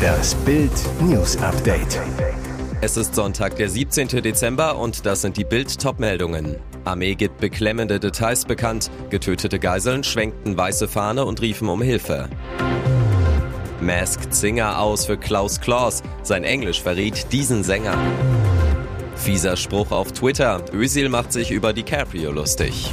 Das Bild News Update. Es ist Sonntag, der 17. Dezember und das sind die Bild Topmeldungen. Armee gibt beklemmende Details bekannt. Getötete Geiseln schwenkten weiße Fahne und riefen um Hilfe. Masked Singer aus für Klaus Klaus. Sein Englisch verriet diesen Sänger. Fieser Spruch auf Twitter. Özil macht sich über DiCaprio lustig.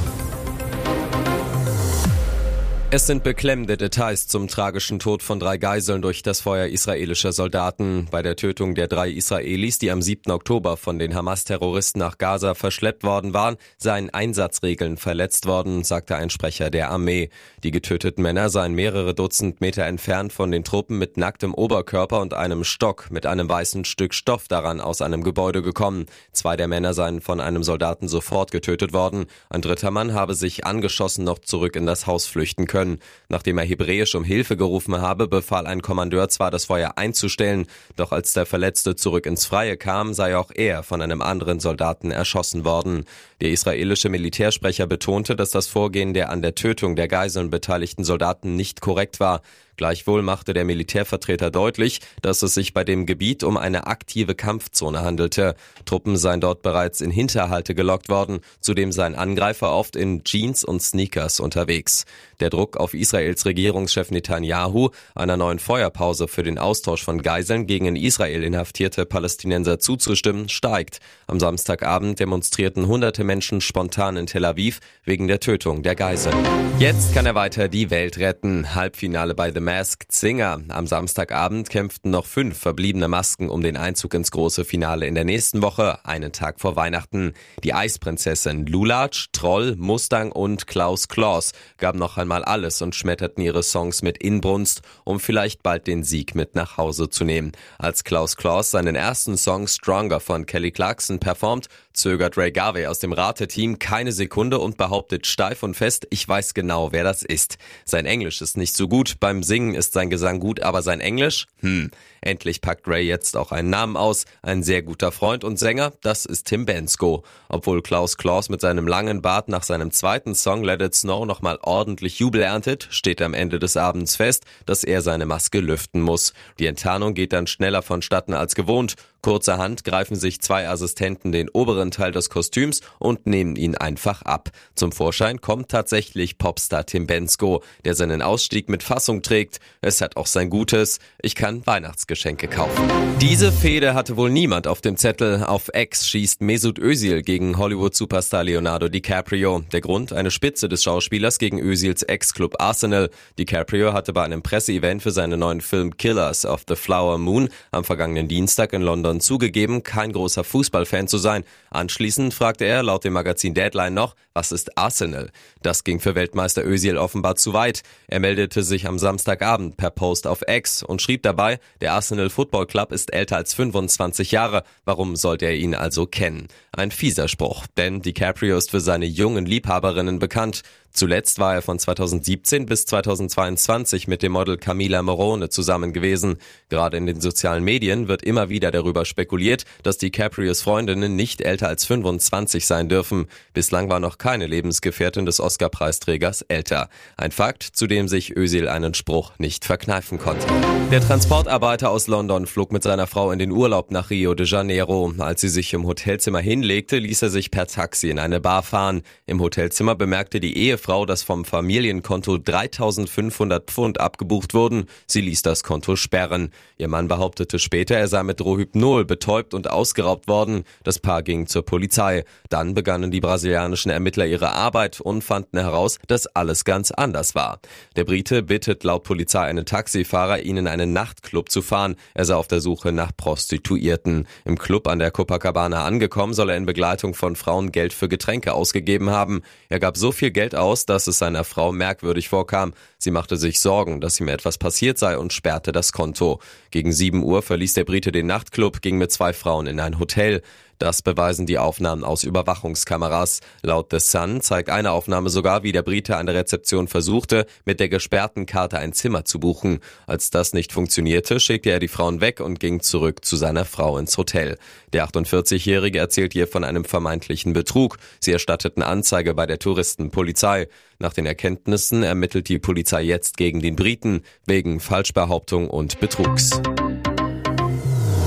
Es sind beklemmende Details zum tragischen Tod von drei Geiseln durch das Feuer israelischer Soldaten. Bei der Tötung der drei Israelis, die am 7. Oktober von den Hamas-Terroristen nach Gaza verschleppt worden waren, seien Einsatzregeln verletzt worden, sagte ein Sprecher der Armee. Die getöteten Männer seien mehrere Dutzend Meter entfernt von den Truppen mit nacktem Oberkörper und einem Stock mit einem weißen Stück Stoff daran aus einem Gebäude gekommen. Zwei der Männer seien von einem Soldaten sofort getötet worden. Ein dritter Mann habe sich angeschossen noch zurück in das Haus flüchten können können. Nachdem er hebräisch um Hilfe gerufen habe, befahl ein Kommandeur zwar, das Feuer einzustellen, doch als der Verletzte zurück ins Freie kam, sei auch er von einem anderen Soldaten erschossen worden. Der israelische Militärsprecher betonte, dass das Vorgehen der an der Tötung der Geiseln beteiligten Soldaten nicht korrekt war. Gleichwohl machte der Militärvertreter deutlich, dass es sich bei dem Gebiet um eine aktive Kampfzone handelte. Truppen seien dort bereits in Hinterhalte gelockt worden, zudem seien Angreifer oft in Jeans und Sneakers unterwegs. Der Druck auf Israels Regierungschef Netanyahu, einer neuen Feuerpause für den Austausch von Geiseln gegen in Israel inhaftierte Palästinenser zuzustimmen, steigt. Am Samstagabend demonstrierten hunderte Menschen spontan in Tel Aviv wegen der Tötung der Geiseln. Jetzt kann er weiter die Welt retten. Halbfinale bei The Masked Singer. Am Samstagabend kämpften noch fünf verbliebene Masken um den Einzug ins große Finale in der nächsten Woche, einen Tag vor Weihnachten. Die Eisprinzessin Lulatsch, Troll, Mustang und Klaus Klaus gaben noch einmal alles und schmetterten ihre Songs mit Inbrunst, um vielleicht bald den Sieg mit nach Hause zu nehmen. Als Klaus Klaus seinen ersten Song Stronger von Kelly Clarkson performt, zögert Ray Garvey aus dem Rateteam keine Sekunde und behauptet steif und fest, ich weiß genau, wer das ist. Sein Englisch ist nicht so gut, beim Singen ist sein Gesang gut, aber sein Englisch? Hm. Endlich packt Ray jetzt auch einen Namen aus. Ein sehr guter Freund und Sänger, das ist Tim Bensko. Obwohl Klaus Klaus mit seinem langen Bart nach seinem zweiten Song Let It Snow nochmal ordentlich Jubel erntet, steht am Ende des Abends fest, dass er seine Maske lüften muss. Die Enttarnung geht dann schneller vonstatten als gewohnt. Kurzerhand greifen sich zwei Assistenten den oberen Teil des Kostüms und nehmen ihn einfach ab. Zum Vorschein kommt tatsächlich Popstar Tim Bensko, der seinen Ausstieg mit Fassung trägt. Es hat auch sein Gutes. Ich kann Weihnachtsgeschenke kaufen. Diese Fehde hatte wohl niemand auf dem Zettel. Auf X schießt Mesut Özil gegen Hollywood-Superstar Leonardo DiCaprio. Der Grund, eine Spitze des Schauspielers gegen Özils Ex-Club Arsenal. DiCaprio hatte bei einem Presseevent für seinen neuen Film Killers of the Flower Moon am vergangenen Dienstag in London London zugegeben, kein großer Fußballfan zu sein. Anschließend fragte er laut dem Magazin Deadline noch, was ist Arsenal? Das ging für Weltmeister Özil offenbar zu weit. Er meldete sich am Samstagabend per Post auf X und schrieb dabei, der Arsenal Football Club ist älter als 25 Jahre. Warum sollte er ihn also kennen? Ein fieser Spruch, denn DiCaprio ist für seine jungen Liebhaberinnen bekannt. Zuletzt war er von 2017 bis 2022 mit dem Model Camila Morone zusammen gewesen. Gerade in den sozialen Medien wird immer wieder darüber spekuliert, dass DiCaprios Freundinnen nicht älter als 25 sein dürfen. Bislang war noch keine Lebensgefährtin des Oscar-Preisträgers älter. Ein Fakt, zu dem sich Özil einen Spruch nicht verkneifen konnte. Der Transportarbeiter aus London flog mit seiner Frau in den Urlaub nach Rio de Janeiro. Als sie sich im Hotelzimmer hinlegte, ließ er sich per Taxi in eine Bar fahren. Im Hotelzimmer bemerkte die Ehefrau, Frau, dass vom Familienkonto 3500 Pfund abgebucht wurden. Sie ließ das Konto sperren. Ihr Mann behauptete später, er sei mit Rohypnol betäubt und ausgeraubt worden. Das Paar ging zur Polizei. Dann begannen die brasilianischen Ermittler ihre Arbeit und fanden heraus, dass alles ganz anders war. Der Brite bittet laut Polizei einen Taxifahrer, ihn in einen Nachtclub zu fahren. Er sei auf der Suche nach Prostituierten. Im Club an der Copacabana angekommen, soll er in Begleitung von Frauen Geld für Getränke ausgegeben haben. Er gab so viel Geld aus, aus, dass es seiner Frau merkwürdig vorkam. Sie machte sich Sorgen, dass ihm etwas passiert sei und sperrte das Konto. Gegen 7 Uhr verließ der Brite den Nachtclub, ging mit zwei Frauen in ein Hotel. Das beweisen die Aufnahmen aus Überwachungskameras. Laut The Sun zeigt eine Aufnahme sogar, wie der Brite an der Rezeption versuchte, mit der gesperrten Karte ein Zimmer zu buchen. Als das nicht funktionierte, schickte er die Frauen weg und ging zurück zu seiner Frau ins Hotel. Der 48-Jährige erzählt ihr von einem vermeintlichen Betrug. Sie erstatteten Anzeige bei der Touristenpolizei. Nach den Erkenntnissen ermittelt die Polizei jetzt gegen den Briten wegen Falschbehauptung und Betrugs.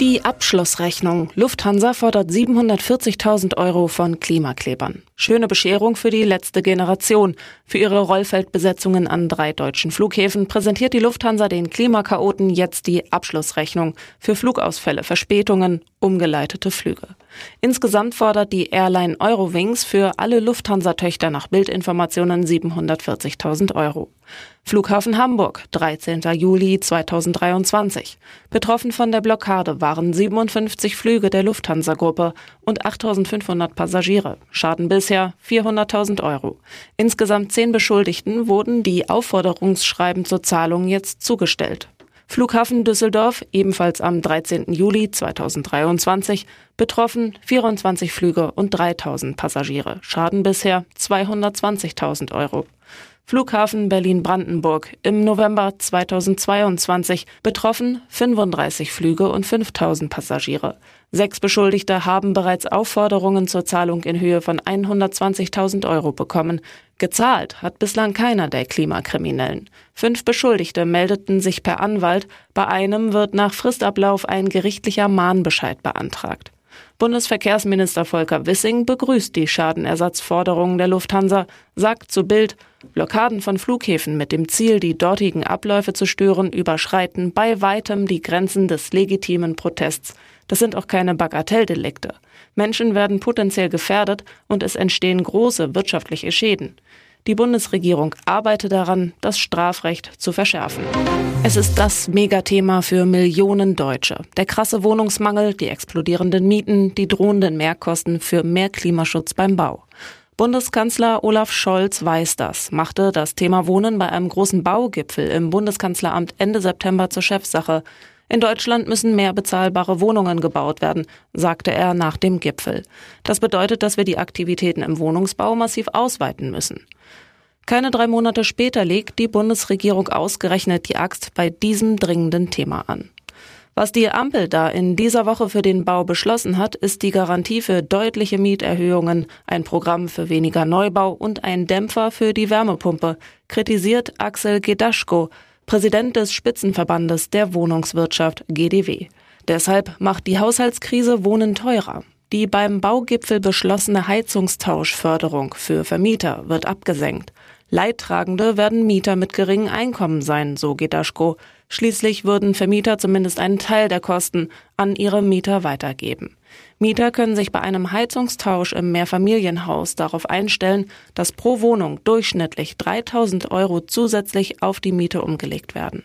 Die Abschlussrechnung. Lufthansa fordert 740.000 Euro von Klimaklebern. Schöne Bescherung für die letzte Generation. Für ihre Rollfeldbesetzungen an drei deutschen Flughäfen präsentiert die Lufthansa den Klimakaoten jetzt die Abschlussrechnung für Flugausfälle, Verspätungen, umgeleitete Flüge. Insgesamt fordert die Airline Eurowings für alle Lufthansa-Töchter nach Bildinformationen 740.000 Euro. Flughafen Hamburg, 13. Juli 2023. Betroffen von der Blockade waren 57 Flüge der Lufthansa-Gruppe und 8.500 Passagiere. Schaden bisher 400.000 Euro. Insgesamt zehn Beschuldigten wurden die Aufforderungsschreiben zur Zahlung jetzt zugestellt. Flughafen Düsseldorf, ebenfalls am 13. Juli 2023, betroffen 24 Flüge und 3000 Passagiere. Schaden bisher 220.000 Euro. Flughafen Berlin-Brandenburg im November 2022 betroffen 35 Flüge und 5000 Passagiere. Sechs Beschuldigte haben bereits Aufforderungen zur Zahlung in Höhe von 120.000 Euro bekommen. Gezahlt hat bislang keiner der Klimakriminellen. Fünf Beschuldigte meldeten sich per Anwalt. Bei einem wird nach Fristablauf ein gerichtlicher Mahnbescheid beantragt. Bundesverkehrsminister Volker Wissing begrüßt die Schadenersatzforderungen der Lufthansa, sagt zu Bild, Blockaden von Flughäfen mit dem Ziel, die dortigen Abläufe zu stören, überschreiten bei weitem die Grenzen des legitimen Protests. Das sind auch keine Bagatelldelikte. Menschen werden potenziell gefährdet und es entstehen große wirtschaftliche Schäden. Die Bundesregierung arbeitet daran, das Strafrecht zu verschärfen. Es ist das Megathema für Millionen Deutsche. Der krasse Wohnungsmangel, die explodierenden Mieten, die drohenden Mehrkosten für mehr Klimaschutz beim Bau. Bundeskanzler Olaf Scholz weiß das, machte das Thema Wohnen bei einem großen Baugipfel im Bundeskanzleramt Ende September zur Chefsache. In Deutschland müssen mehr bezahlbare Wohnungen gebaut werden, sagte er nach dem Gipfel. Das bedeutet, dass wir die Aktivitäten im Wohnungsbau massiv ausweiten müssen. Keine drei Monate später legt die Bundesregierung ausgerechnet die Axt bei diesem dringenden Thema an. Was die Ampel da in dieser Woche für den Bau beschlossen hat, ist die Garantie für deutliche Mieterhöhungen, ein Programm für weniger Neubau und ein Dämpfer für die Wärmepumpe, kritisiert Axel Gedaschko, Präsident des Spitzenverbandes der Wohnungswirtschaft GDW. Deshalb macht die Haushaltskrise Wohnen teurer. Die beim Baugipfel beschlossene Heizungstauschförderung für Vermieter wird abgesenkt. Leidtragende werden Mieter mit geringem Einkommen sein, so Gedaschko. Schließlich würden Vermieter zumindest einen Teil der Kosten an ihre Mieter weitergeben. Mieter können sich bei einem Heizungstausch im Mehrfamilienhaus darauf einstellen, dass pro Wohnung durchschnittlich 3000 Euro zusätzlich auf die Miete umgelegt werden.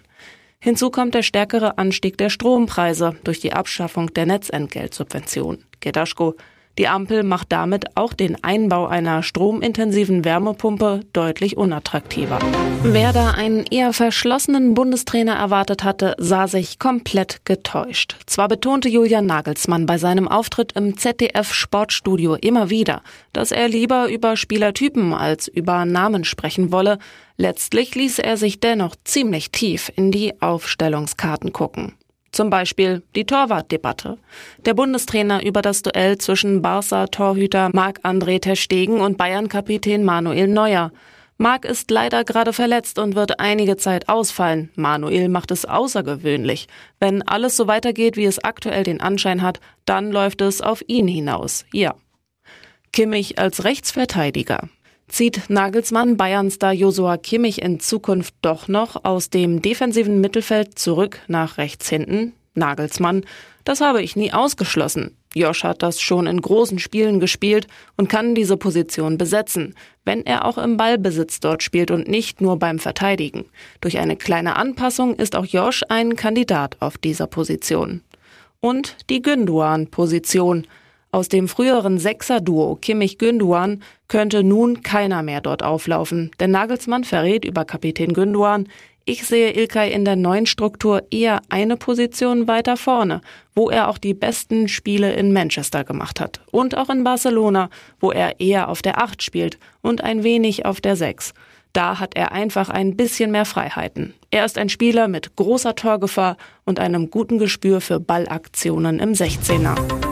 Hinzu kommt der stärkere Anstieg der Strompreise durch die Abschaffung der Netzentgeltsubvention. Gedaschko die Ampel macht damit auch den Einbau einer stromintensiven Wärmepumpe deutlich unattraktiver. Wer da einen eher verschlossenen Bundestrainer erwartet hatte, sah sich komplett getäuscht. Zwar betonte Julian Nagelsmann bei seinem Auftritt im ZDF Sportstudio immer wieder, dass er lieber über Spielertypen als über Namen sprechen wolle, letztlich ließ er sich dennoch ziemlich tief in die Aufstellungskarten gucken. Zum Beispiel die Torwartdebatte. Der Bundestrainer über das Duell zwischen Barca-Torhüter Marc-André Terstegen und Bayern-Kapitän Manuel Neuer. Marc ist leider gerade verletzt und wird einige Zeit ausfallen. Manuel macht es außergewöhnlich. Wenn alles so weitergeht, wie es aktuell den Anschein hat, dann läuft es auf ihn hinaus. Ja. Kimmich als Rechtsverteidiger. Zieht Nagelsmann Bayern-Star Josua Kimmich in Zukunft doch noch aus dem defensiven Mittelfeld zurück nach rechts hinten? Nagelsmann, das habe ich nie ausgeschlossen. Josh hat das schon in großen Spielen gespielt und kann diese Position besetzen, wenn er auch im Ballbesitz dort spielt und nicht nur beim Verteidigen. Durch eine kleine Anpassung ist auch Josh ein Kandidat auf dieser Position. Und die Günduan-Position. Aus dem früheren Sechser-Duo Kimmich-Günduan könnte nun keiner mehr dort auflaufen, denn Nagelsmann verrät über Kapitän Günduan, ich sehe Ilkay in der neuen Struktur eher eine Position weiter vorne, wo er auch die besten Spiele in Manchester gemacht hat. Und auch in Barcelona, wo er eher auf der Acht spielt und ein wenig auf der Sechs. Da hat er einfach ein bisschen mehr Freiheiten. Er ist ein Spieler mit großer Torgefahr und einem guten Gespür für Ballaktionen im 16er.